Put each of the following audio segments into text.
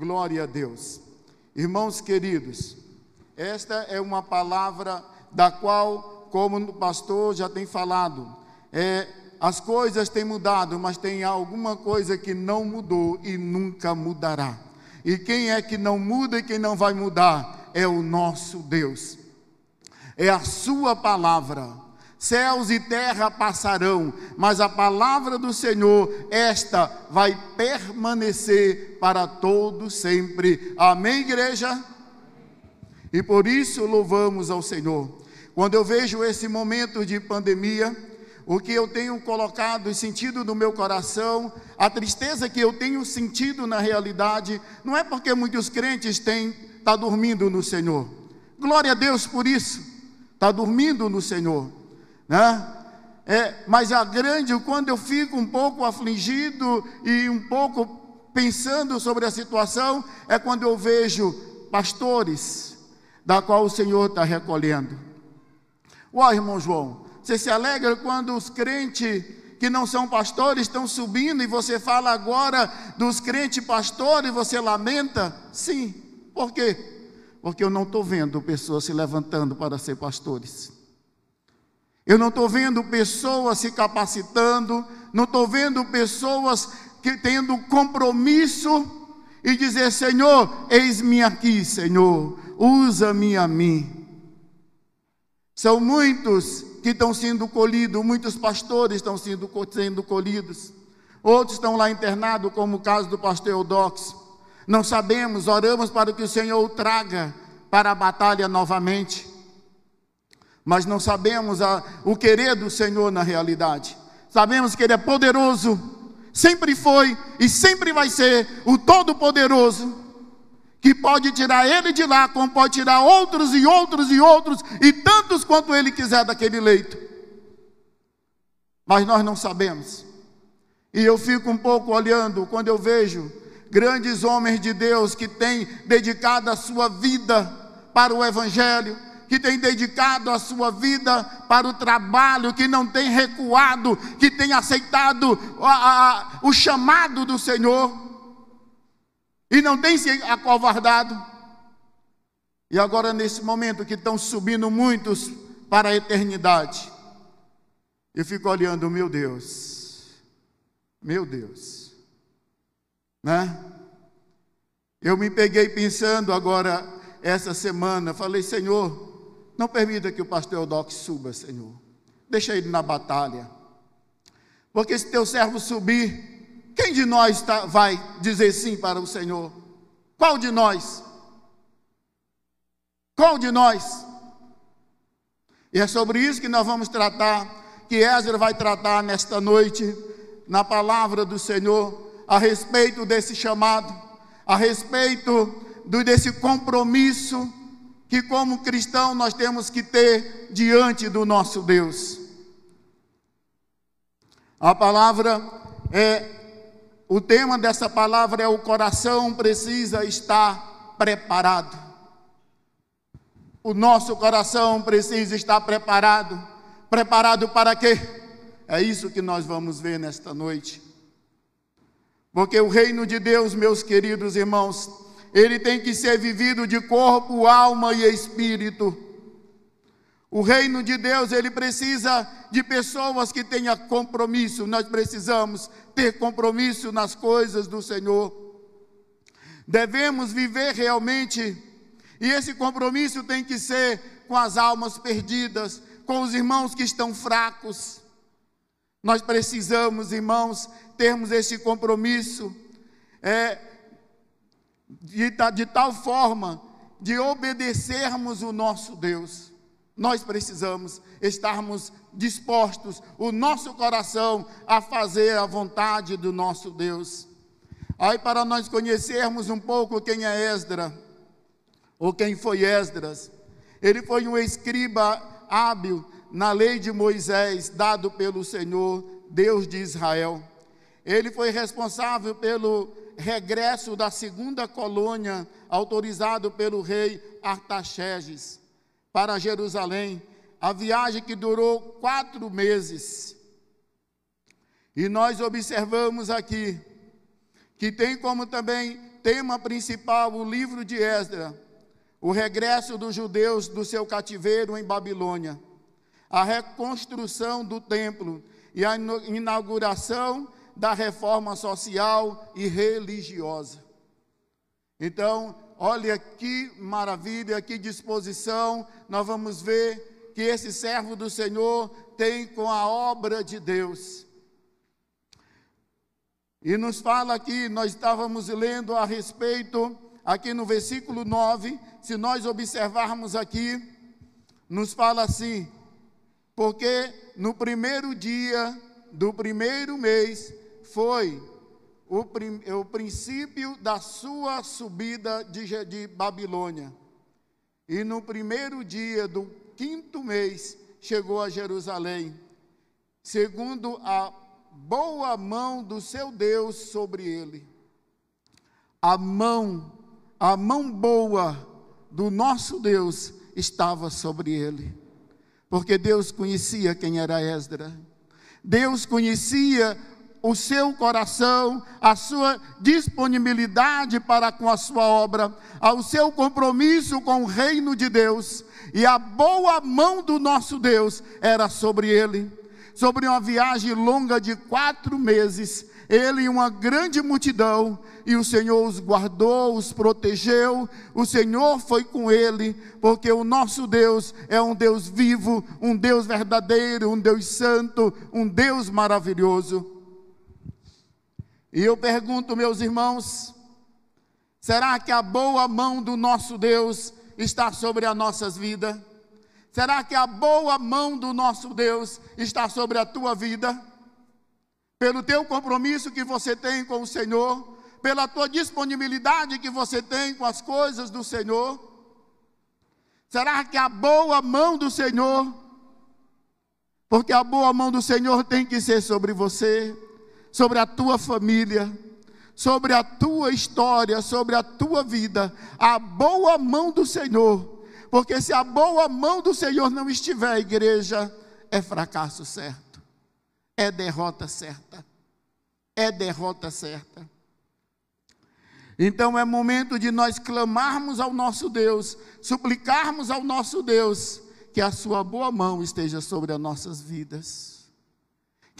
Glória a Deus. Irmãos queridos, esta é uma palavra da qual, como o pastor já tem falado, é, as coisas têm mudado, mas tem alguma coisa que não mudou e nunca mudará. E quem é que não muda e quem não vai mudar? É o nosso Deus. É a Sua palavra. Céus e terra passarão, mas a palavra do Senhor, esta vai permanecer para todo sempre. Amém, igreja? E por isso louvamos ao Senhor. Quando eu vejo esse momento de pandemia, o que eu tenho colocado e sentido no meu coração, a tristeza que eu tenho sentido na realidade, não é porque muitos crentes têm tá dormindo no Senhor. Glória a Deus por isso. Está dormindo no Senhor né? É, mas a grande, quando eu fico um pouco afligido e um pouco pensando sobre a situação, é quando eu vejo pastores, da qual o Senhor está recolhendo. Uai, irmão João, você se alegra quando os crentes que não são pastores estão subindo e você fala agora dos crentes pastores, você lamenta? Sim. Por quê? Porque eu não estou vendo pessoas se levantando para ser pastores. Eu não estou vendo pessoas se capacitando, não estou vendo pessoas que tendo compromisso e dizer: Senhor, eis-me aqui, Senhor, usa-me a mim. São muitos que estão sendo colhidos, muitos pastores estão sendo, sendo colhidos, outros estão lá internados, como o caso do pastor Eudox. Não sabemos, oramos para que o Senhor o traga para a batalha novamente mas não sabemos a, o querer do Senhor na realidade. Sabemos que Ele é poderoso, sempre foi e sempre vai ser o Todo-Poderoso, que pode tirar Ele de lá, como pode tirar outros e outros e outros, e tantos quanto Ele quiser daquele leito. Mas nós não sabemos. E eu fico um pouco olhando quando eu vejo grandes homens de Deus que têm dedicado a sua vida para o Evangelho que tem dedicado a sua vida para o trabalho, que não tem recuado, que tem aceitado a, a, o chamado do Senhor e não tem se acovardado. E agora, nesse momento que estão subindo muitos para a eternidade, eu fico olhando, meu Deus, meu Deus, né? Eu me peguei pensando agora, essa semana, falei, Senhor, não permita que o pastor Eudox suba, Senhor. Deixa ele na batalha. Porque se teu servo subir, quem de nós tá, vai dizer sim para o Senhor? Qual de nós? Qual de nós? E é sobre isso que nós vamos tratar, que Ezra vai tratar nesta noite, na palavra do Senhor, a respeito desse chamado, a respeito do, desse compromisso que, como cristão, nós temos que ter diante do nosso Deus. A palavra é, o tema dessa palavra é: o coração precisa estar preparado. O nosso coração precisa estar preparado. Preparado para quê? É isso que nós vamos ver nesta noite. Porque o reino de Deus, meus queridos irmãos, ele tem que ser vivido de corpo, alma e espírito. O reino de Deus, ele precisa de pessoas que tenham compromisso. Nós precisamos ter compromisso nas coisas do Senhor. Devemos viver realmente, e esse compromisso tem que ser com as almas perdidas, com os irmãos que estão fracos. Nós precisamos, irmãos, termos esse compromisso. É, de, de tal forma de obedecermos o nosso Deus. Nós precisamos estarmos dispostos, o nosso coração, a fazer a vontade do nosso Deus. Aí, para nós conhecermos um pouco quem é Esdra, ou quem foi Esdras, ele foi um escriba hábil na lei de Moisés, dado pelo Senhor, Deus de Israel. Ele foi responsável pelo regresso da segunda colônia, autorizado pelo rei Artaxerxes, para Jerusalém, a viagem que durou quatro meses. E nós observamos aqui que tem como também tema principal o livro de Esdras, o regresso dos judeus do seu cativeiro em Babilônia, a reconstrução do templo e a inauguração da reforma social e religiosa. Então, olha que maravilha, que disposição nós vamos ver que esse servo do Senhor tem com a obra de Deus. E nos fala aqui, nós estávamos lendo a respeito, aqui no versículo 9, se nós observarmos aqui, nos fala assim: porque no primeiro dia do primeiro mês foi o, prim, o princípio da sua subida de, de Babilônia. E no primeiro dia do quinto mês chegou a Jerusalém, segundo a boa mão do seu Deus sobre ele. A mão, a mão boa do nosso Deus estava sobre ele. Porque Deus conhecia quem era Esdras. Deus conhecia o seu coração, a sua disponibilidade para com a sua obra, ao seu compromisso com o reino de Deus, e a boa mão do nosso Deus era sobre ele sobre uma viagem longa de quatro meses, ele e uma grande multidão, e o Senhor os guardou, os protegeu, o Senhor foi com ele, porque o nosso Deus é um Deus vivo, um Deus verdadeiro, um Deus santo, um Deus maravilhoso. E eu pergunto, meus irmãos, será que a boa mão do nosso Deus está sobre as nossas vidas? Será que a boa mão do nosso Deus está sobre a tua vida? Pelo teu compromisso que você tem com o Senhor, pela tua disponibilidade que você tem com as coisas do Senhor? Será que a boa mão do Senhor, porque a boa mão do Senhor tem que ser sobre você, sobre a tua família, sobre a tua história, sobre a tua vida, a boa mão do Senhor porque se a boa mão do Senhor não estiver, igreja é fracasso certo, é derrota certa, é derrota certa. Então é momento de nós clamarmos ao nosso Deus, suplicarmos ao nosso Deus que a sua boa mão esteja sobre as nossas vidas.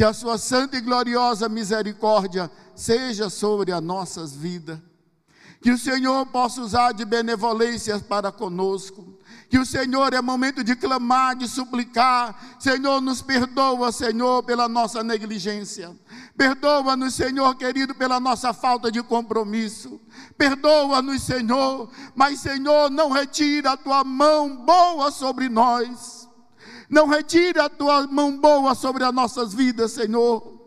Que a sua santa e gloriosa misericórdia seja sobre as nossas vidas. Que o Senhor possa usar de benevolência para conosco que o Senhor é momento de clamar, de suplicar. Senhor, nos perdoa, Senhor, pela nossa negligência. Perdoa-nos, Senhor querido, pela nossa falta de compromisso. Perdoa-nos, Senhor, mas, Senhor, não retira a tua mão boa sobre nós. Não retira a tua mão boa sobre as nossas vidas, Senhor.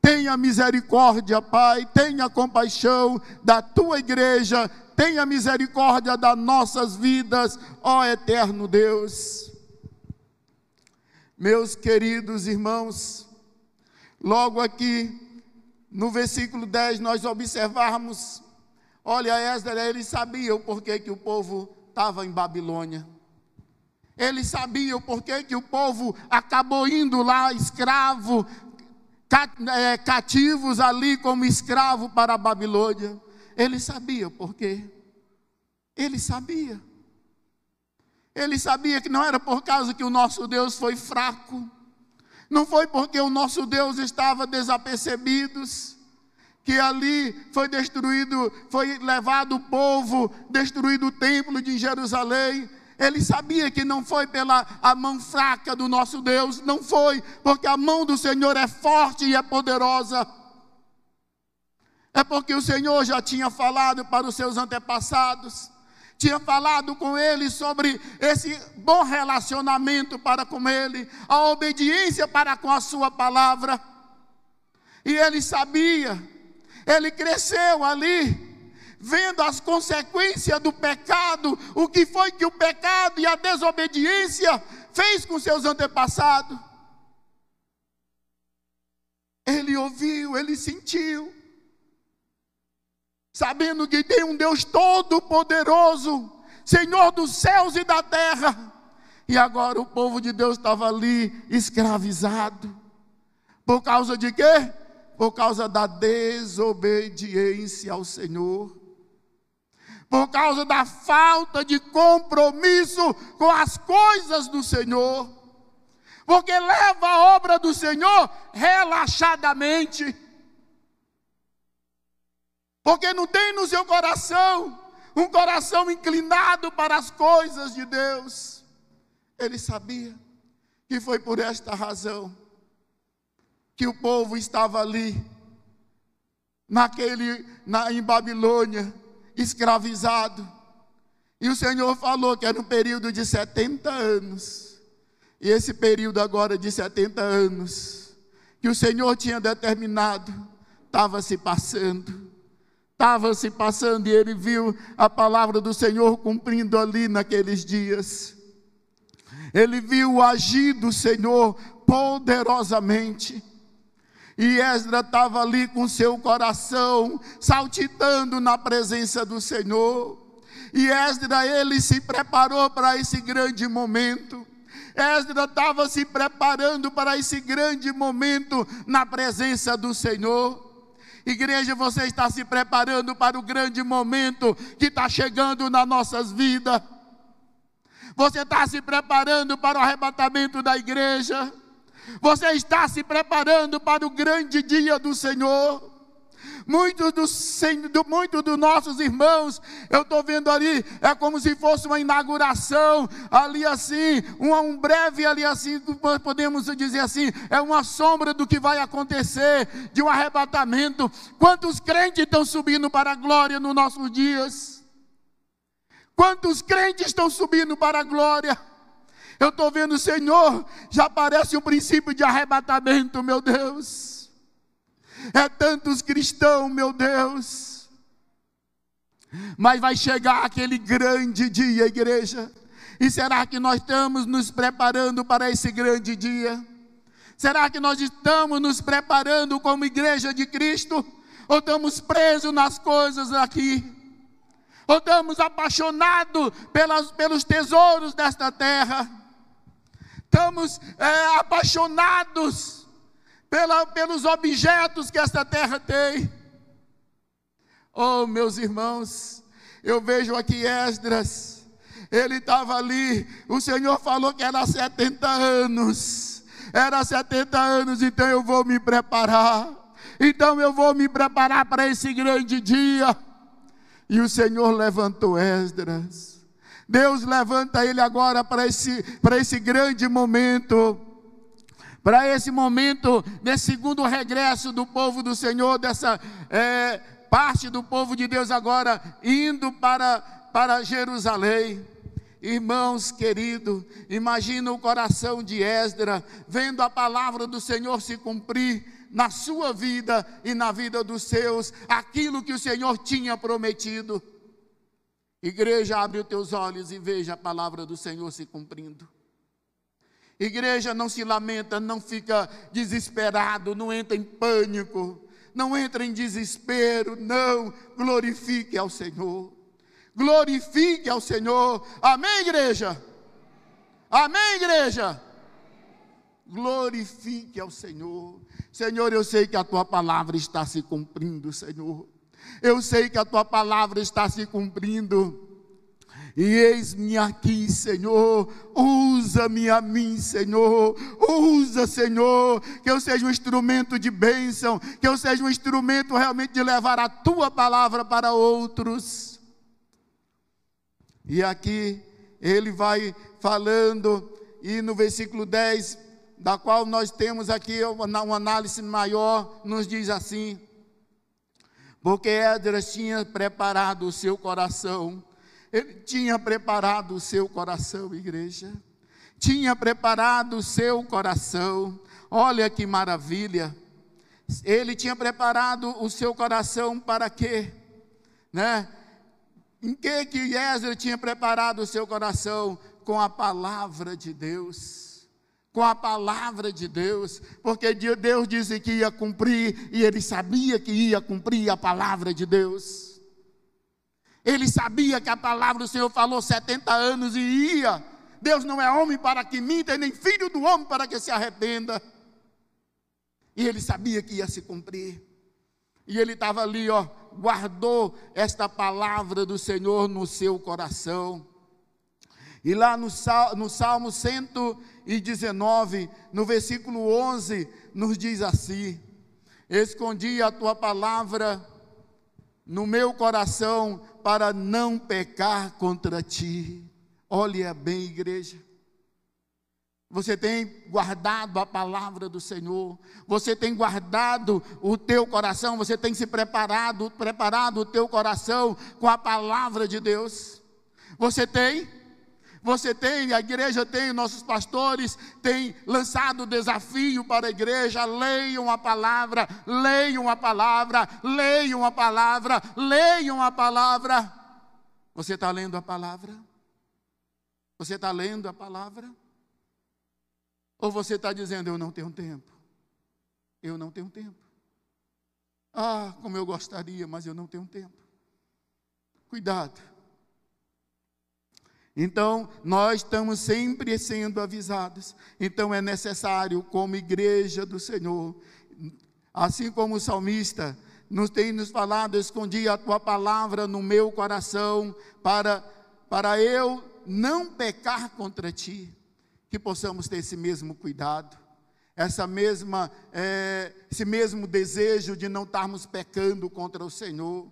Tenha misericórdia, Pai, tenha compaixão da tua igreja tenha misericórdia das nossas vidas, ó eterno Deus. Meus queridos irmãos, logo aqui no versículo 10 nós observarmos, olha Esdras, ele sabia o porquê que o povo estava em Babilônia. Ele sabia o porquê que o povo acabou indo lá escravo, é, cativos ali como escravo para a Babilônia. Ele sabia por quê. Ele sabia. Ele sabia que não era por causa que o nosso Deus foi fraco. Não foi porque o nosso Deus estava desapercebido que ali foi destruído, foi levado o povo, destruído o templo de Jerusalém. Ele sabia que não foi pela a mão fraca do nosso Deus, não foi, porque a mão do Senhor é forte e é poderosa. É porque o Senhor já tinha falado para os seus antepassados, tinha falado com ele sobre esse bom relacionamento para com ele, a obediência para com a sua palavra. E ele sabia, ele cresceu ali, vendo as consequências do pecado, o que foi que o pecado e a desobediência fez com seus antepassados. Ele ouviu, ele sentiu sabendo que tem um Deus todo-poderoso, Senhor dos céus e da terra. E agora o povo de Deus estava ali escravizado. Por causa de quê? Por causa da desobediência ao Senhor. Por causa da falta de compromisso com as coisas do Senhor. Porque leva a obra do Senhor relaxadamente. Porque não tem no seu coração um coração inclinado para as coisas de Deus. Ele sabia que foi por esta razão que o povo estava ali, naquele, na, em Babilônia, escravizado. E o Senhor falou que era um período de 70 anos. E esse período agora de 70 anos, que o Senhor tinha determinado, estava se passando. Estava se passando e ele viu a palavra do Senhor cumprindo ali naqueles dias. Ele viu o agir do Senhor poderosamente. E Esdra estava ali com seu coração saltitando na presença do Senhor. E Esdra, ele se preparou para esse grande momento. Esdra estava se preparando para esse grande momento na presença do Senhor. Igreja, você está se preparando para o grande momento que está chegando nas nossas vidas. Você está se preparando para o arrebatamento da igreja. Você está se preparando para o grande dia do Senhor. Muitos dos, muitos dos nossos irmãos, eu estou vendo ali, é como se fosse uma inauguração, ali assim, um, um breve ali assim, podemos dizer assim, é uma sombra do que vai acontecer, de um arrebatamento. Quantos crentes estão subindo para a glória nos nossos dias? Quantos crentes estão subindo para a glória? Eu estou vendo, Senhor, já parece um princípio de arrebatamento, meu Deus. É tantos cristãos, meu Deus. Mas vai chegar aquele grande dia, igreja. E será que nós estamos nos preparando para esse grande dia? Será que nós estamos nos preparando como igreja de Cristo? Ou estamos presos nas coisas aqui? Ou estamos apaixonados pelos tesouros desta terra? Estamos é, apaixonados pela, pelos objetos que esta terra tem. Oh, meus irmãos, eu vejo aqui Esdras, ele estava ali, o Senhor falou que era 70 anos, era 70 anos, então eu vou me preparar, então eu vou me preparar para esse grande dia. E o Senhor levantou Esdras, Deus levanta ele agora para esse, para esse grande momento, para esse momento, desse segundo regresso do povo do Senhor, dessa é, parte do povo de Deus agora indo para, para Jerusalém. Irmãos queridos, imagina o coração de Esdra vendo a palavra do Senhor se cumprir na sua vida e na vida dos seus, aquilo que o Senhor tinha prometido. Igreja, abre os teus olhos e veja a palavra do Senhor se cumprindo. Igreja, não se lamenta, não fica desesperado, não entra em pânico, não entra em desespero, não. Glorifique ao Senhor. Glorifique ao Senhor. Amém, igreja? Amém, igreja? Glorifique ao Senhor. Senhor, eu sei que a tua palavra está se cumprindo, Senhor. Eu sei que a tua palavra está se cumprindo. E eis-me aqui, Senhor, usa-me a mim, Senhor, usa, Senhor, que eu seja um instrumento de bênção, que eu seja um instrumento realmente de levar a tua palavra para outros. E aqui ele vai falando, e no versículo 10, da qual nós temos aqui uma análise maior, nos diz assim: porque Edras tinha preparado o seu coração, ele tinha preparado o seu coração, igreja, tinha preparado o seu coração, olha que maravilha, ele tinha preparado o seu coração para quê? Né? Em que que Ezra tinha preparado o seu coração? Com a palavra de Deus com a palavra de Deus, porque Deus disse que ia cumprir e ele sabia que ia cumprir a palavra de Deus. Ele sabia que a palavra do Senhor falou 70 anos e ia. Deus não é homem para que minta, nem filho do homem para que se arrependa. E ele sabia que ia se cumprir. E ele estava ali, ó, guardou esta palavra do Senhor no seu coração. E lá no, no Salmo 119, no versículo 11, nos diz assim: Escondi a tua palavra no meu coração para não pecar contra ti. Olha bem, igreja. Você tem guardado a palavra do Senhor, você tem guardado o teu coração, você tem se preparado, preparado o teu coração com a palavra de Deus. Você tem? Você tem, a igreja tem, nossos pastores têm lançado desafio para a igreja: leiam a palavra, leiam a palavra, leiam a palavra, leiam a palavra. Você está lendo a palavra? Você está lendo a palavra? Ou você está dizendo, eu não tenho tempo? Eu não tenho tempo. Ah, como eu gostaria, mas eu não tenho tempo. Cuidado. Então, nós estamos sempre sendo avisados. Então, é necessário, como igreja do Senhor, assim como o salmista nos tem nos falado, escondi a tua palavra no meu coração, para, para eu não pecar contra ti que possamos ter esse mesmo cuidado, essa mesma, é, esse mesmo desejo de não estarmos pecando contra o Senhor,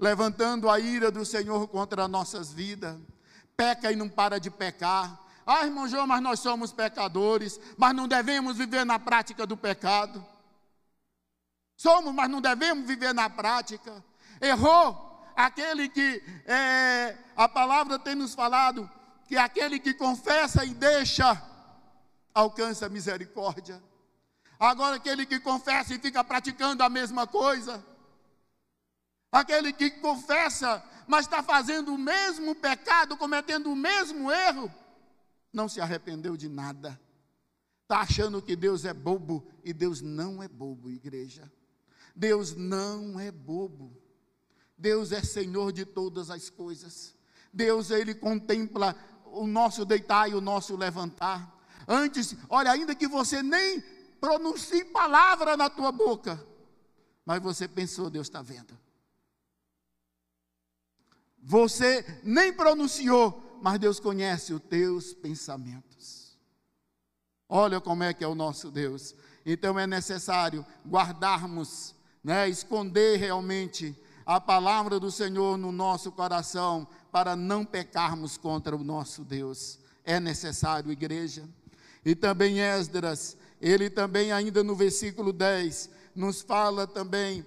levantando a ira do Senhor contra as nossas vidas. Peca e não para de pecar. Ah, irmão João, mas nós somos pecadores, mas não devemos viver na prática do pecado. Somos, mas não devemos viver na prática. Errou aquele que é, a palavra tem nos falado, que aquele que confessa e deixa alcança misericórdia. Agora, aquele que confessa e fica praticando a mesma coisa, aquele que confessa, mas está fazendo o mesmo pecado, cometendo o mesmo erro, não se arrependeu de nada. Está achando que Deus é bobo e Deus não é bobo, igreja. Deus não é bobo. Deus é Senhor de todas as coisas. Deus, Ele contempla o nosso deitar e o nosso levantar. Antes, olha, ainda que você nem pronuncie palavra na tua boca, mas você pensou, Deus está vendo. Você nem pronunciou, mas Deus conhece os teus pensamentos. Olha como é que é o nosso Deus. Então é necessário guardarmos, né, esconder realmente a palavra do Senhor no nosso coração, para não pecarmos contra o nosso Deus. É necessário, igreja. E também Esdras, ele também, ainda no versículo 10, nos fala também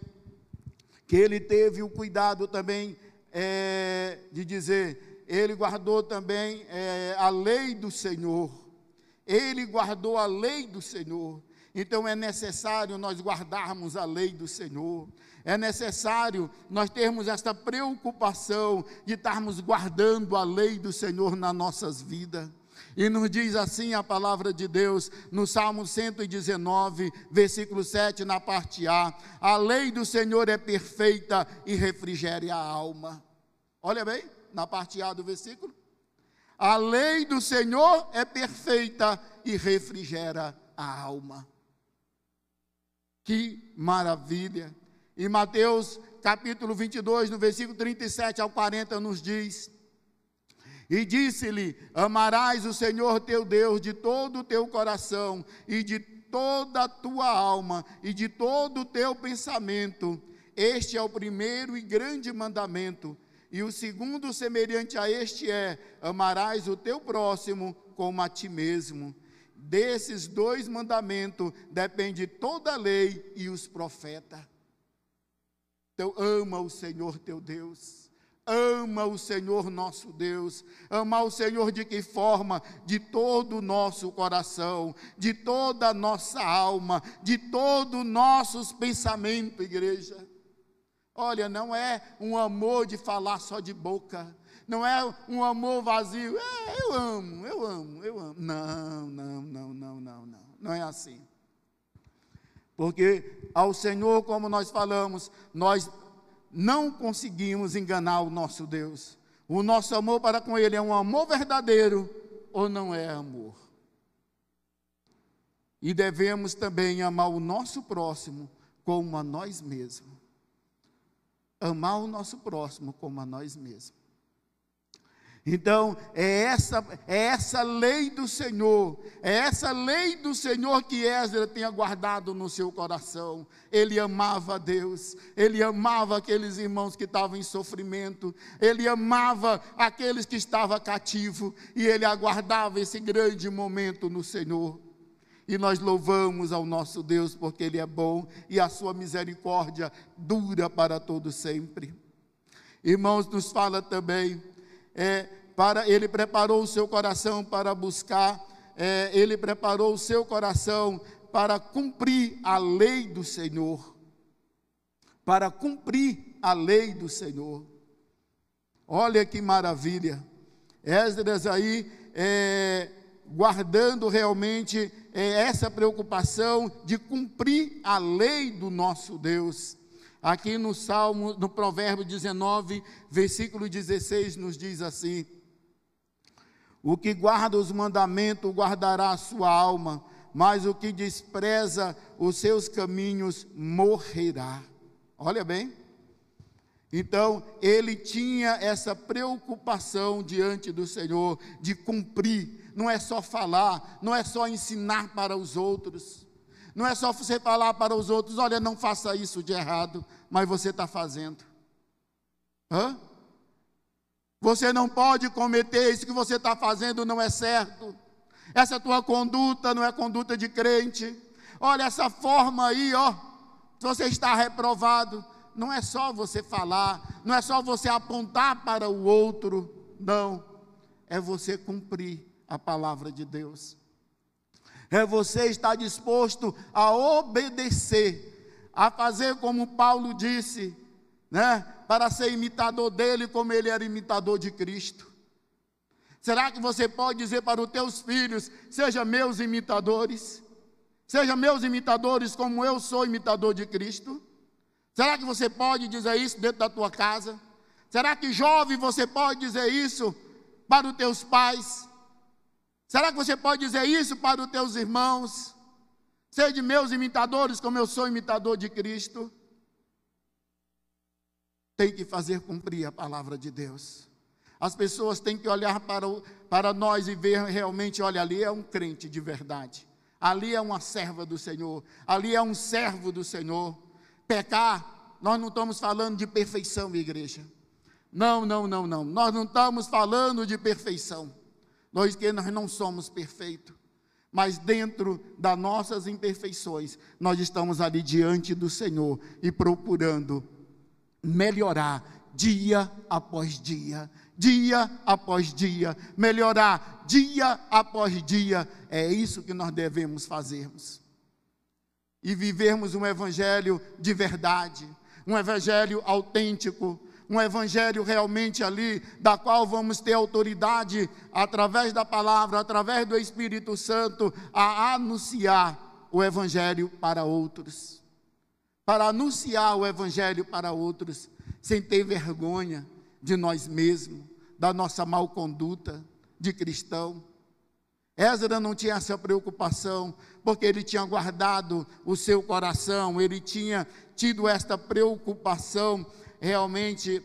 que ele teve o cuidado também é, de dizer, ele guardou também é, a lei do Senhor. Ele guardou a lei do Senhor. Então é necessário nós guardarmos a lei do Senhor. É necessário nós termos esta preocupação de estarmos guardando a lei do Senhor nas nossas vidas. E nos diz assim a palavra de Deus no Salmo 119, versículo 7, na parte A: A lei do Senhor é perfeita e refrigere a alma. Olha bem, na parte A do versículo. A lei do Senhor é perfeita e refrigera a alma. Que maravilha! Em Mateus capítulo 22, no versículo 37 ao 40, nos diz: E disse-lhe: Amarás o Senhor teu Deus de todo o teu coração e de toda a tua alma e de todo o teu pensamento. Este é o primeiro e grande mandamento. E o segundo, semelhante a este, é: amarás o teu próximo como a ti mesmo. Desses dois mandamentos depende toda a lei e os profetas. Então, ama o Senhor teu Deus. Ama o Senhor nosso Deus. Ama o Senhor de que forma? De todo o nosso coração, de toda a nossa alma, de todo o nossos pensamentos, igreja. Olha, não é um amor de falar só de boca. Não é um amor vazio. É, eu amo, eu amo, eu amo. Não, não, não, não, não, não. Não é assim. Porque ao Senhor, como nós falamos, nós não conseguimos enganar o nosso Deus. O nosso amor para com Ele é um amor verdadeiro ou não é amor? E devemos também amar o nosso próximo como a nós mesmos. Amar o nosso próximo como a nós mesmos. Então, é essa, é essa lei do Senhor, é essa lei do Senhor que Ezra tinha guardado no seu coração. Ele amava Deus, ele amava aqueles irmãos que estavam em sofrimento, ele amava aqueles que estavam cativos, e ele aguardava esse grande momento no Senhor. E nós louvamos ao nosso Deus porque Ele é bom e a sua misericórdia dura para todo sempre. Irmãos, nos fala também é, para ele preparou o seu coração para buscar, é, ele preparou o seu coração para cumprir a lei do Senhor, para cumprir a lei do Senhor. Olha que maravilha. Esdras aí é, guardando realmente é, essa preocupação de cumprir a lei do nosso Deus. Aqui no Salmo, no Provérbio 19, versículo 16, nos diz assim: O que guarda os mandamentos guardará a sua alma, mas o que despreza os seus caminhos morrerá. Olha bem. Então, ele tinha essa preocupação diante do Senhor de cumprir, não é só falar, não é só ensinar para os outros não é só você falar para os outros: olha, não faça isso de errado, mas você está fazendo. Hã? Você não pode cometer isso que você está fazendo, não é certo. Essa tua conduta não é conduta de crente. Olha essa forma aí, ó. Você está reprovado. Não é só você falar, não é só você apontar para o outro, não. É você cumprir a palavra de Deus você estar disposto a obedecer, a fazer como Paulo disse, né? Para ser imitador dele, como ele era imitador de Cristo. Será que você pode dizer para os teus filhos: seja meus imitadores? Seja meus imitadores como eu sou imitador de Cristo? Será que você pode dizer isso dentro da tua casa? Será que jovem você pode dizer isso para os teus pais? Será que você pode dizer isso para os teus irmãos? Sede meus imitadores, como eu sou imitador de Cristo. Tem que fazer cumprir a palavra de Deus. As pessoas têm que olhar para, o, para nós e ver realmente: olha, ali é um crente de verdade. Ali é uma serva do Senhor. Ali é um servo do Senhor. Pecar, nós não estamos falando de perfeição, igreja. Não, não, não, não. Nós não estamos falando de perfeição. Nós que nós não somos perfeitos, mas dentro das nossas imperfeições, nós estamos ali diante do Senhor e procurando melhorar dia após dia, dia após dia, melhorar dia após dia. É isso que nós devemos fazermos. E vivermos um evangelho de verdade, um evangelho autêntico, um evangelho realmente ali, da qual vamos ter autoridade através da palavra, através do Espírito Santo, a anunciar o evangelho para outros. Para anunciar o evangelho para outros, sem ter vergonha de nós mesmos, da nossa mal conduta de cristão. Ezra não tinha essa preocupação, porque ele tinha guardado o seu coração, ele tinha tido esta preocupação realmente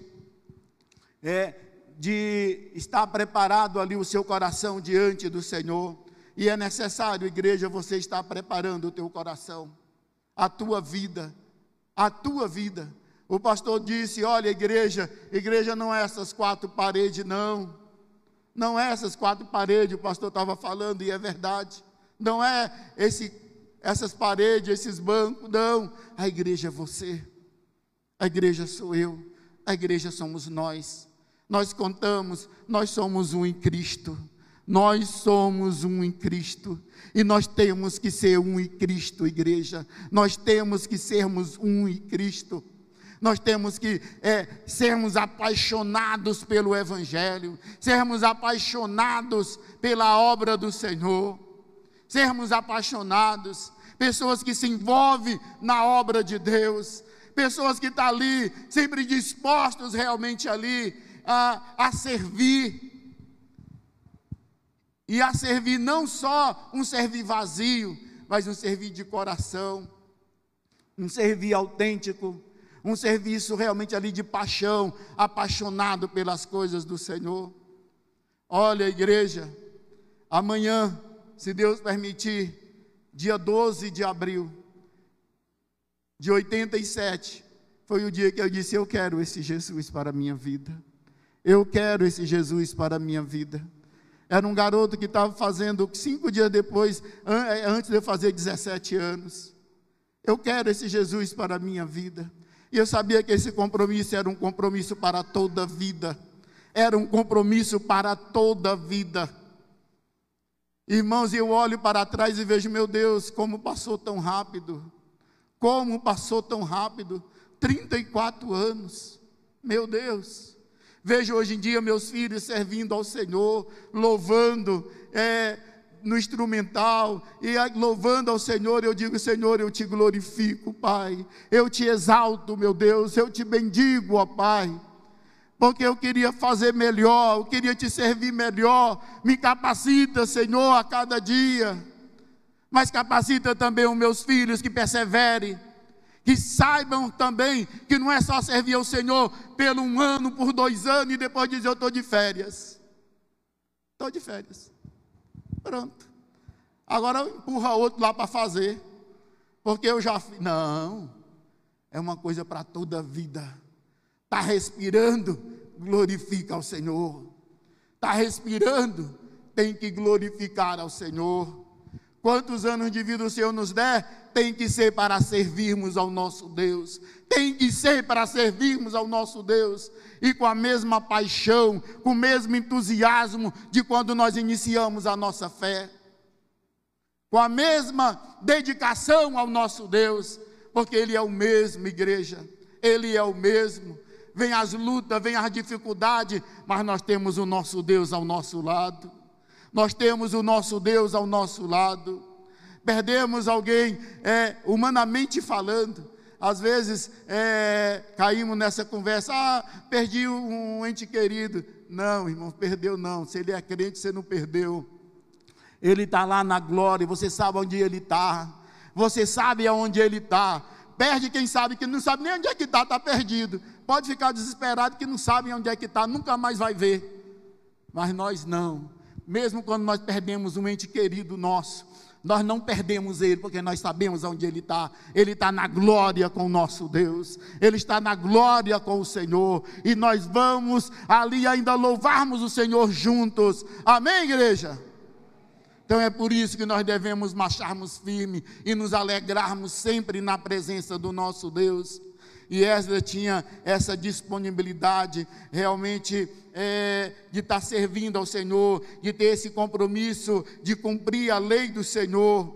é, de estar preparado ali o seu coração diante do Senhor. E é necessário, igreja, você estar preparando o teu coração, a tua vida, a tua vida. O pastor disse: Olha, igreja, igreja não é essas quatro paredes, não. Não é essas quatro paredes, o pastor estava falando, e é verdade. Não é esse, essas paredes, esses bancos, não. A igreja é você. A igreja sou eu, a igreja somos nós. Nós contamos, nós somos um em Cristo. Nós somos um em Cristo. E nós temos que ser um em Cristo, igreja. Nós temos que sermos um em Cristo. Nós temos que é, sermos apaixonados pelo Evangelho, sermos apaixonados pela obra do Senhor, sermos apaixonados, pessoas que se envolvem na obra de Deus, pessoas que estão tá ali, sempre dispostos realmente ali a, a servir. E a servir não só um servir vazio, mas um servir de coração, um servir autêntico, um serviço realmente ali de paixão, apaixonado pelas coisas do Senhor. Olha, igreja, amanhã, se Deus permitir, dia 12 de abril de 87, foi o dia que eu disse: Eu quero esse Jesus para a minha vida. Eu quero esse Jesus para a minha vida. Era um garoto que estava fazendo cinco dias depois, eh, antes de eu fazer 17 anos. Eu quero esse Jesus para a minha vida. E eu sabia que esse compromisso era um compromisso para toda a vida. Era um compromisso para toda a vida. Irmãos, eu olho para trás e vejo, meu Deus, como passou tão rápido. Como passou tão rápido. 34 anos. Meu Deus. Vejo hoje em dia meus filhos servindo ao Senhor, louvando, é, no instrumental e louvando ao Senhor, eu digo: Senhor, eu te glorifico, Pai. Eu te exalto, meu Deus. Eu te bendigo, ó Pai. Porque eu queria fazer melhor, eu queria te servir melhor. Me capacita, Senhor, a cada dia. Mas capacita também os meus filhos que perseverem que saibam também que não é só servir ao Senhor pelo um ano, por dois anos e depois dizer eu estou de férias. Estou de férias. Pronto. Agora empurra outro lá para fazer. Porque eu já fiz. Não. É uma coisa para toda a vida. Está respirando, glorifica ao Senhor. Está respirando, tem que glorificar ao Senhor. Quantos anos de vida o Senhor nos der, tem que ser para servirmos ao nosso Deus. Tem que ser para servirmos ao nosso Deus. E com a mesma paixão, com o mesmo entusiasmo de quando nós iniciamos a nossa fé. Com a mesma dedicação ao nosso Deus. Porque Ele é o mesmo, igreja. Ele é o mesmo. Vem as lutas, vem as dificuldades, mas nós temos o nosso Deus ao nosso lado. Nós temos o nosso Deus ao nosso lado perdemos alguém, é, humanamente falando. Às vezes é, caímos nessa conversa, ah, perdi um ente querido. Não, irmão, perdeu não. Se ele é crente, você não perdeu. Ele está lá na glória, você sabe onde ele está. Você sabe aonde ele está. Perde quem sabe que não sabe nem onde é que está, está perdido. Pode ficar desesperado que não sabe onde é que está, nunca mais vai ver. Mas nós não. Mesmo quando nós perdemos um ente querido nosso, nós não perdemos ele, porque nós sabemos onde ele está. Ele está na glória com o nosso Deus, ele está na glória com o Senhor, e nós vamos ali ainda louvarmos o Senhor juntos. Amém, igreja? Então é por isso que nós devemos marcharmos firme e nos alegrarmos sempre na presença do nosso Deus. E Esdras tinha essa disponibilidade realmente é, de estar servindo ao Senhor, de ter esse compromisso de cumprir a lei do Senhor.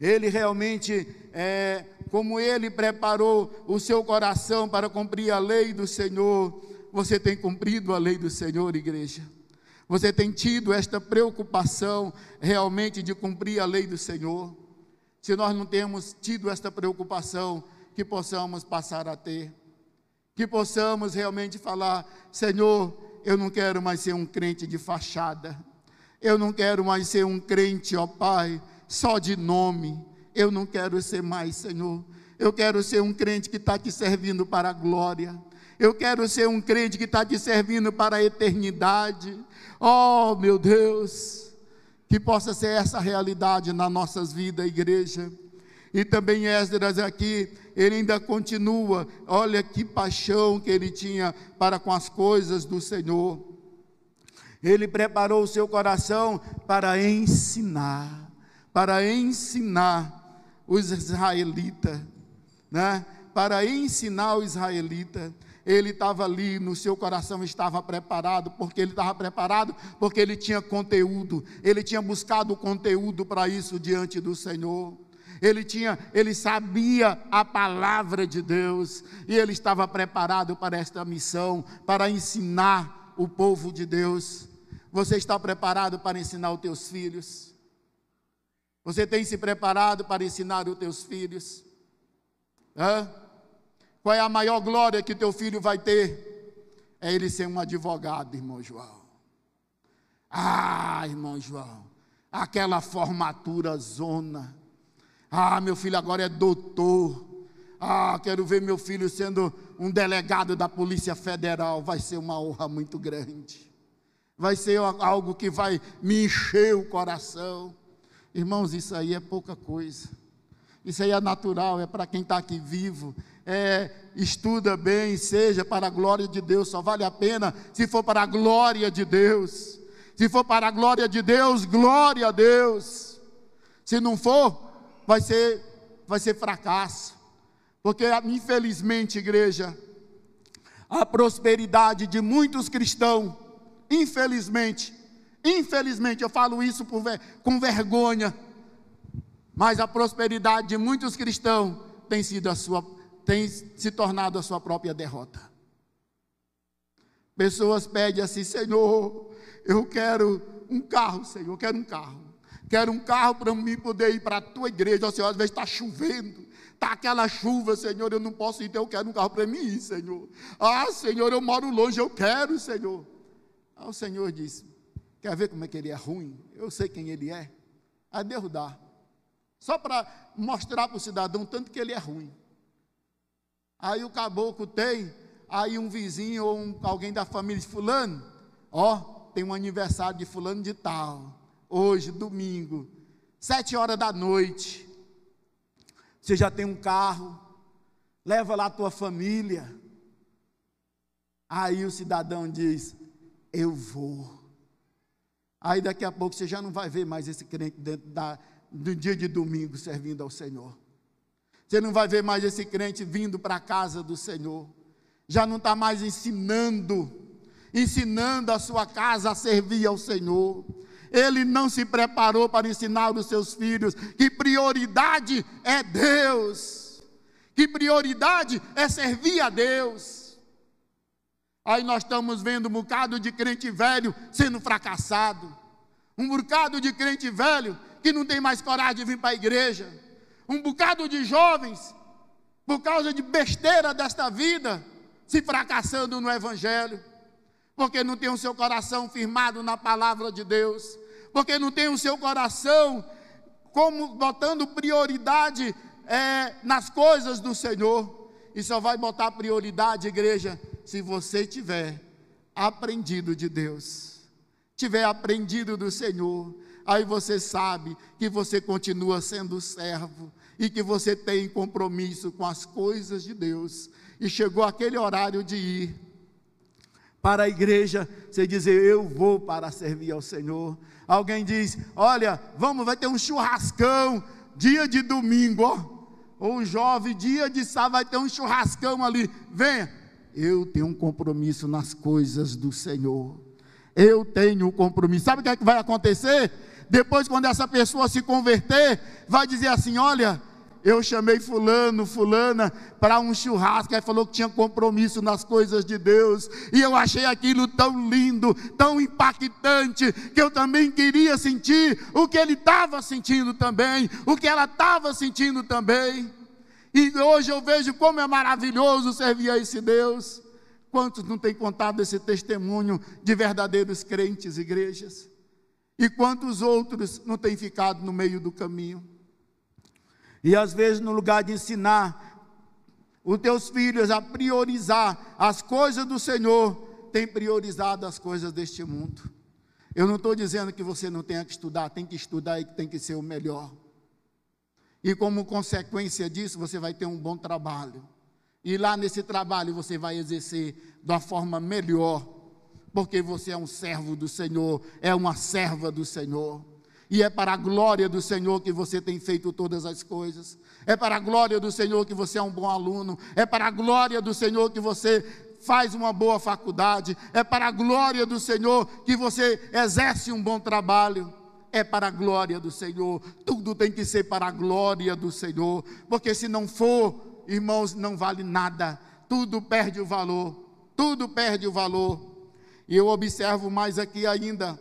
Ele realmente, é, como ele preparou o seu coração para cumprir a lei do Senhor, você tem cumprido a lei do Senhor, igreja? Você tem tido esta preocupação realmente de cumprir a lei do Senhor? Se nós não temos tido esta preocupação, que possamos passar a ter. Que possamos realmente falar: Senhor, eu não quero mais ser um crente de fachada. Eu não quero mais ser um crente, ó Pai, só de nome. Eu não quero ser mais, Senhor. Eu quero ser um crente que está te servindo para a glória. Eu quero ser um crente que está te servindo para a eternidade. Oh, meu Deus, que possa ser essa realidade nas nossas vidas, igreja. E também Esdras aqui, ele ainda continua, olha que paixão que ele tinha para com as coisas do Senhor. Ele preparou o seu coração para ensinar, para ensinar os israelitas, né? Para ensinar o israelita. Ele estava ali, no seu coração estava preparado, porque ele estava preparado, porque ele tinha conteúdo, ele tinha buscado conteúdo para isso diante do Senhor ele tinha, ele sabia a palavra de Deus e ele estava preparado para esta missão, para ensinar o povo de Deus. Você está preparado para ensinar os teus filhos? Você tem se preparado para ensinar os teus filhos? Hã? Qual é a maior glória que teu filho vai ter? É ele ser um advogado, irmão João. Ah, irmão João, aquela formatura zona. Ah, meu filho agora é doutor. Ah, quero ver meu filho sendo um delegado da Polícia Federal. Vai ser uma honra muito grande. Vai ser algo que vai me encher o coração. Irmãos, isso aí é pouca coisa. Isso aí é natural, é para quem está aqui vivo. É, estuda bem, seja para a glória de Deus, só vale a pena se for para a glória de Deus. Se for para a glória de Deus, glória a Deus. Se não for, vai ser, vai ser fracasso. Porque, infelizmente, igreja, a prosperidade de muitos cristãos, infelizmente, infelizmente, eu falo isso ver, com vergonha, mas a prosperidade de muitos cristãos tem sido a sua, tem se tornado a sua própria derrota. Pessoas pedem assim, Senhor, eu quero um carro, Senhor, eu quero um carro. Quero um carro para mim poder ir para a tua igreja. Ó, Senhor, às vezes está chovendo, está aquela chuva, Senhor, eu não posso ir, então eu quero um carro para mim ir, Senhor. Ah, Senhor, eu moro longe, eu quero, Senhor. Aí o Senhor disse: Quer ver como é que ele é ruim? Eu sei quem ele é. Aí Deus dá. Só para mostrar para o cidadão tanto que ele é ruim. Aí o caboclo tem, aí um vizinho ou um, alguém da família de fulano, ó, tem um aniversário de fulano de tal, hoje, domingo, sete horas da noite. Você já tem um carro, leva lá a tua família. Aí o cidadão diz: Eu vou. Aí daqui a pouco você já não vai ver mais esse crente dentro da, do dia de domingo servindo ao Senhor. Você não vai ver mais esse crente vindo para a casa do Senhor. Já não está mais ensinando ensinando a sua casa a servir ao Senhor. Ele não se preparou para ensinar os seus filhos que prioridade é Deus, que prioridade é servir a Deus. Aí nós estamos vendo um bocado de crente velho sendo fracassado, um bocado de crente velho que não tem mais coragem de vir para a igreja, um bocado de jovens, por causa de besteira desta vida, se fracassando no Evangelho porque não tem o seu coração firmado na palavra de Deus, porque não tem o seu coração como botando prioridade é, nas coisas do Senhor, e só vai botar prioridade, igreja, se você tiver aprendido de Deus, tiver aprendido do Senhor, aí você sabe que você continua sendo servo e que você tem compromisso com as coisas de Deus, e chegou aquele horário de ir para a igreja, você dizer, eu vou para servir ao Senhor. Alguém diz, olha, vamos, vai ter um churrascão, dia de domingo, ó. Ou jovem, dia de sábado, vai ter um churrascão ali. Venha. Eu tenho um compromisso nas coisas do Senhor. Eu tenho um compromisso. Sabe o que, é que vai acontecer? Depois, quando essa pessoa se converter, vai dizer assim: olha, eu chamei fulano, fulana para um churrasco, aí falou que tinha compromisso nas coisas de Deus, e eu achei aquilo tão lindo, tão impactante, que eu também queria sentir o que ele estava sentindo também, o que ela estava sentindo também. E hoje eu vejo como é maravilhoso servir a esse Deus. Quantos não têm contado esse testemunho de verdadeiros crentes, igrejas? E quantos outros não têm ficado no meio do caminho? E às vezes, no lugar de ensinar os teus filhos a priorizar as coisas do Senhor, tem priorizado as coisas deste mundo. Eu não estou dizendo que você não tenha que estudar, tem que estudar e tem que ser o melhor. E como consequência disso, você vai ter um bom trabalho. E lá nesse trabalho você vai exercer da forma melhor, porque você é um servo do Senhor, é uma serva do Senhor e é para a glória do Senhor que você tem feito todas as coisas. É para a glória do Senhor que você é um bom aluno. É para a glória do Senhor que você faz uma boa faculdade. É para a glória do Senhor que você exerce um bom trabalho. É para a glória do Senhor. Tudo tem que ser para a glória do Senhor. Porque se não for, irmãos, não vale nada. Tudo perde o valor. Tudo perde o valor. E eu observo mais aqui ainda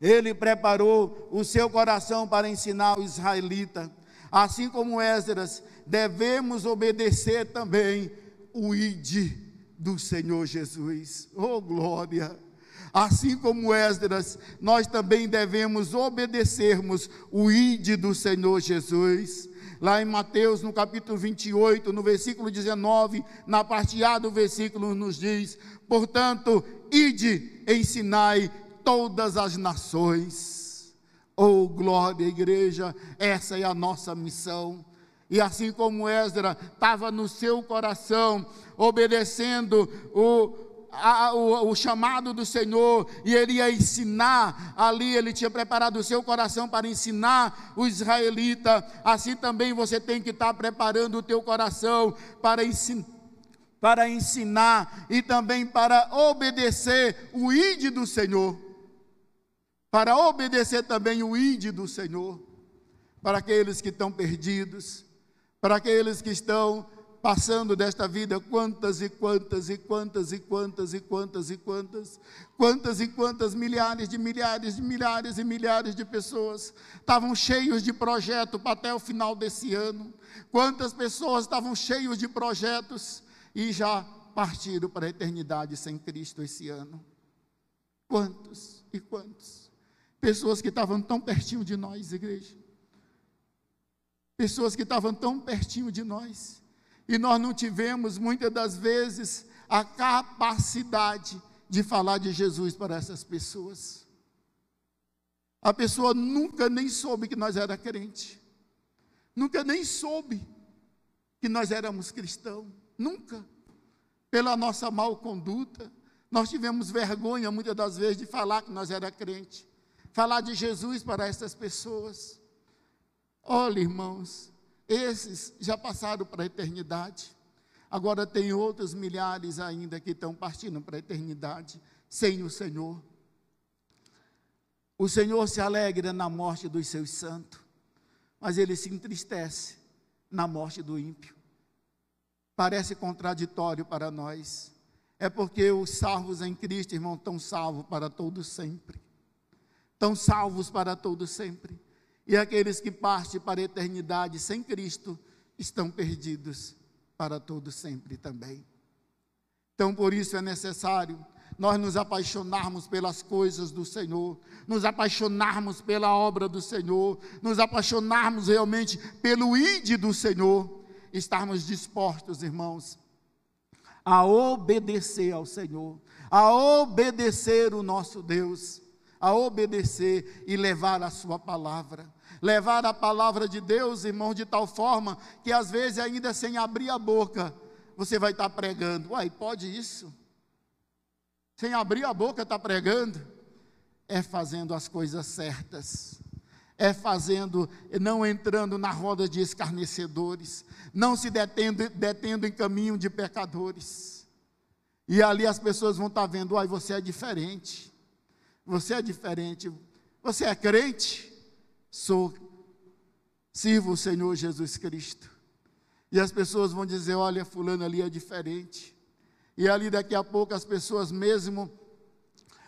ele preparou o seu coração para ensinar o israelita. Assim como Esdras, devemos obedecer também o ID do Senhor Jesus. Oh glória! Assim como Esdras, nós também devemos obedecermos o ide do Senhor Jesus. Lá em Mateus, no capítulo 28, no versículo 19, na parte A do versículo, nos diz: Portanto, ide, ensinai todas as nações. Oh, glória, igreja, essa é a nossa missão. E assim como Esdras estava no seu coração, obedecendo o, a, o, o, chamado do Senhor e ele ia ensinar ali, ele tinha preparado o seu coração para ensinar o israelita. Assim também você tem que estar preparando o teu coração para ensinar. Para ensinar e também para obedecer o ide do Senhor, para obedecer também o ide do Senhor, para aqueles que estão perdidos, para aqueles que estão passando desta vida, quantas e quantas e quantas e quantas e quantas e quantas, quantas e quantas milhares de milhares de milhares e milhares de pessoas estavam cheios de projeto para até o final desse ano. Quantas pessoas estavam cheios de projetos e já partiram para a eternidade sem Cristo esse ano. Quantos e quantos? Pessoas que estavam tão pertinho de nós, igreja. Pessoas que estavam tão pertinho de nós e nós não tivemos muitas das vezes a capacidade de falar de Jesus para essas pessoas. A pessoa nunca nem soube que nós era crente. Nunca nem soube que nós éramos cristãos. Nunca. Pela nossa mal conduta, nós tivemos vergonha muitas das vezes de falar que nós era crente. Falar de Jesus para essas pessoas. Olha, irmãos, esses já passaram para a eternidade. Agora tem outros milhares ainda que estão partindo para a eternidade sem o Senhor. O Senhor se alegra na morte dos seus santos, mas ele se entristece na morte do ímpio. Parece contraditório para nós. É porque os salvos em Cristo, irmão, estão salvos para todos sempre. Estão salvos para todos sempre. E aqueles que partem para a eternidade sem Cristo estão perdidos para todo sempre também. Então, por isso é necessário nós nos apaixonarmos pelas coisas do Senhor, nos apaixonarmos pela obra do Senhor, nos apaixonarmos realmente pelo ide do Senhor, estarmos dispostos, irmãos, a obedecer ao Senhor, a obedecer o nosso Deus, a obedecer e levar a Sua palavra levar a palavra de Deus, irmão, de tal forma que às vezes, ainda sem abrir a boca, você vai estar pregando. Uai, pode isso? Sem abrir a boca, está pregando? É fazendo as coisas certas é fazendo, não entrando na roda de escarnecedores, não se detendo, detendo em caminho de pecadores. E ali as pessoas vão estar vendo, ai, você é diferente. Você é diferente. Você é crente? sou, sirvo o Senhor Jesus Cristo. E as pessoas vão dizer: olha, fulano ali é diferente. E ali daqui a pouco as pessoas mesmo,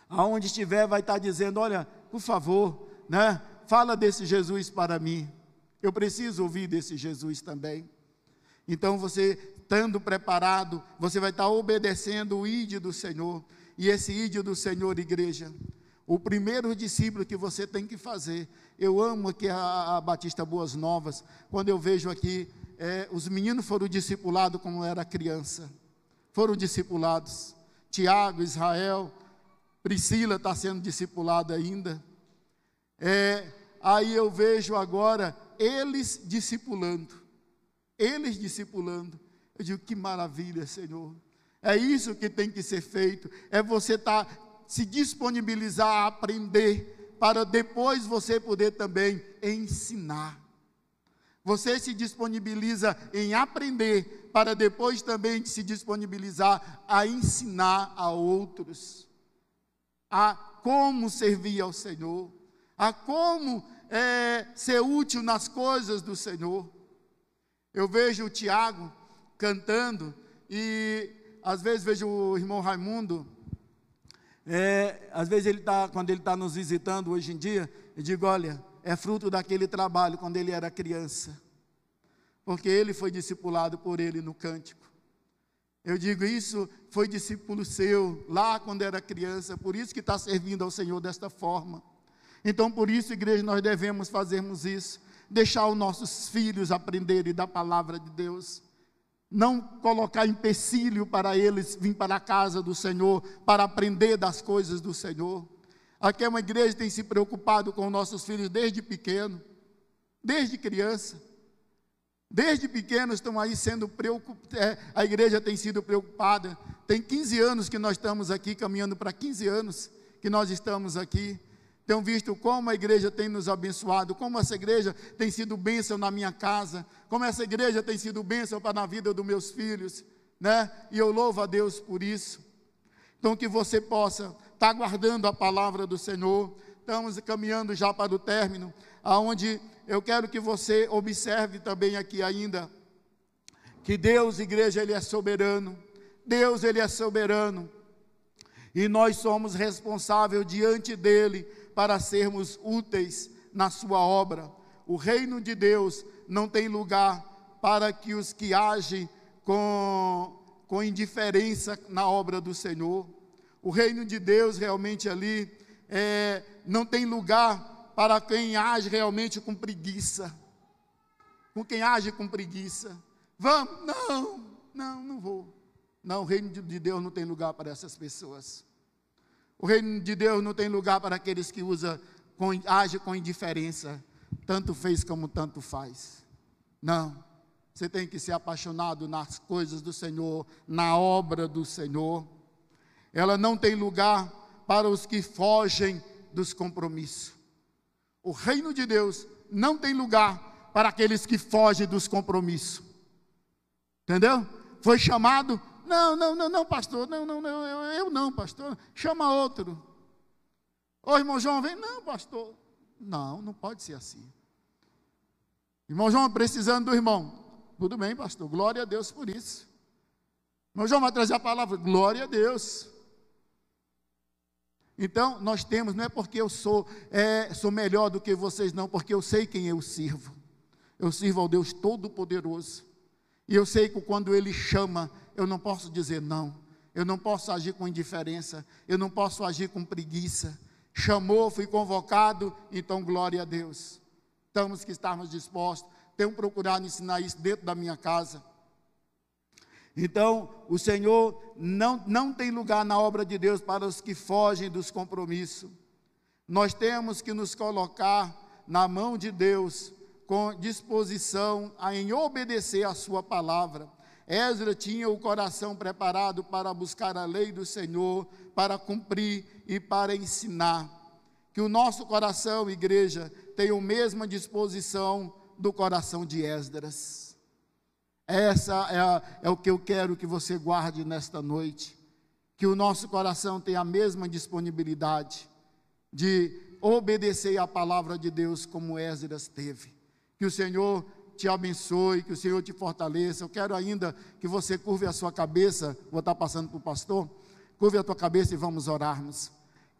aonde estiver, vai estar dizendo: olha, por favor, né? Fala desse Jesus para mim. Eu preciso ouvir desse Jesus também. Então você, estando preparado, você vai estar obedecendo o ídio do Senhor. E esse ídio do Senhor, igreja, o primeiro discípulo que você tem que fazer. Eu amo aqui a, a Batista Boas Novas, quando eu vejo aqui, é, os meninos foram discipulados como era criança. Foram discipulados. Tiago, Israel, Priscila está sendo discipulada ainda. É, aí eu vejo agora eles discipulando. Eles discipulando. Eu digo, que maravilha, Senhor. É isso que tem que ser feito. É você estar tá se disponibilizar a aprender, para depois você poder também ensinar. Você se disponibiliza em aprender, para depois também se disponibilizar a ensinar a outros, a como servir ao Senhor, a como é, ser útil nas coisas do Senhor. Eu vejo o Tiago cantando e às vezes vejo o irmão Raimundo é, às vezes ele tá, quando ele está nos visitando hoje em dia, eu digo, olha, é fruto daquele trabalho quando ele era criança. Porque ele foi discipulado por ele no cântico. Eu digo isso foi discípulo seu lá quando era criança, por isso que está servindo ao Senhor desta forma. Então, por isso, igreja, nós devemos fazermos isso, deixar os nossos filhos aprenderem da palavra de Deus, não colocar empecilho para eles vir para a casa do Senhor, para aprender das coisas do Senhor. Aqui é uma igreja que tem se preocupado com nossos filhos desde pequeno, desde criança. Desde pequenos estão aí sendo preocupados, é, a igreja tem sido preocupada. Tem 15 anos que nós estamos aqui, caminhando para 15 anos que nós estamos aqui. Tenho visto como a igreja tem nos abençoado, como essa igreja tem sido bênção na minha casa, como essa igreja tem sido bênção para a vida dos meus filhos, né? E eu louvo a Deus por isso. Então que você possa estar tá guardando a palavra do Senhor. Estamos caminhando já para o término, aonde eu quero que você observe também aqui ainda que Deus, igreja, ele é soberano. Deus, ele é soberano. E nós somos responsáveis diante dele para sermos úteis na sua obra. O reino de Deus não tem lugar para que os que agem com, com indiferença na obra do Senhor. O reino de Deus realmente ali é, não tem lugar para quem age realmente com preguiça. Com quem age com preguiça. Vamos? Não, não, não vou. Não, o reino de Deus não tem lugar para essas pessoas. O reino de Deus não tem lugar para aqueles que usa, com, age com indiferença, tanto fez como tanto faz. Não. Você tem que ser apaixonado nas coisas do Senhor, na obra do Senhor. Ela não tem lugar para os que fogem dos compromissos. O reino de Deus não tem lugar para aqueles que fogem dos compromissos. Entendeu? Foi chamado não, não, não, não, pastor, não, não, não, eu, não, pastor. Chama outro. Ô irmão João, vem, não, pastor. Não, não pode ser assim. Irmão João, precisando do irmão. Tudo bem, pastor, glória a Deus por isso. Irmão João vai trazer a palavra, glória a Deus. Então, nós temos, não é porque eu sou, é, sou melhor do que vocês, não, porque eu sei quem eu sirvo. Eu sirvo ao Deus Todo-Poderoso. E eu sei que quando Ele chama, eu não posso dizer não. Eu não posso agir com indiferença. Eu não posso agir com preguiça. Chamou, fui convocado, então glória a Deus. Temos que estarmos dispostos. Tenho procurado ensinar isso dentro da minha casa. Então, o Senhor não, não tem lugar na obra de Deus para os que fogem dos compromissos. Nós temos que nos colocar na mão de Deus com disposição a em obedecer a sua palavra. Ezra tinha o coração preparado para buscar a lei do Senhor, para cumprir e para ensinar. Que o nosso coração, igreja, tenha a mesma disposição do coração de Esdras. Essa é, a, é o que eu quero que você guarde nesta noite. Que o nosso coração tenha a mesma disponibilidade de obedecer à palavra de Deus como Esdras teve. Que o Senhor te abençoe, que o Senhor te fortaleça. Eu quero ainda que você curve a sua cabeça, vou estar passando para o pastor. Curve a tua cabeça e vamos orarmos.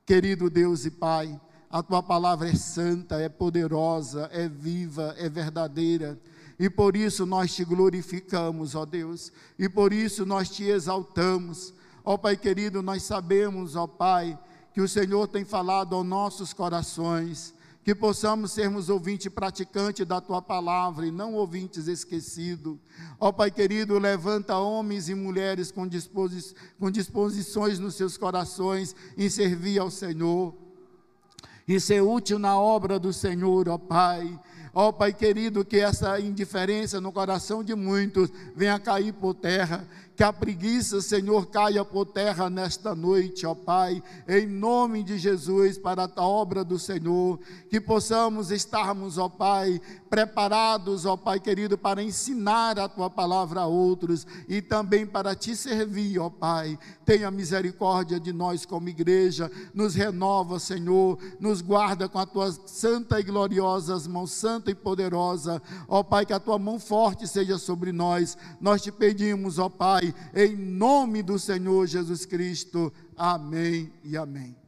Querido Deus e Pai, a tua palavra é santa, é poderosa, é viva, é verdadeira. E por isso nós te glorificamos, ó Deus. E por isso nós te exaltamos. Ó Pai querido, nós sabemos, ó Pai, que o Senhor tem falado aos nossos corações que possamos sermos ouvintes praticantes da tua palavra e não ouvintes esquecidos. Ó Pai querido, levanta homens e mulheres com, disposi com disposições nos seus corações em servir ao Senhor e ser útil na obra do Senhor, ó Pai. Ó Pai querido, que essa indiferença no coração de muitos venha cair por terra que a preguiça, Senhor, caia por terra nesta noite, ó Pai, em nome de Jesus, para a obra do Senhor, que possamos estarmos, ó Pai, preparados, ó Pai querido, para ensinar a tua palavra a outros e também para te servir, ó Pai. Tenha misericórdia de nós como igreja, nos renova, Senhor, nos guarda com a tua santa e gloriosa mão santa e poderosa, ó Pai, que a tua mão forte seja sobre nós. Nós te pedimos, ó Pai, em nome do Senhor Jesus Cristo. Amém e amém.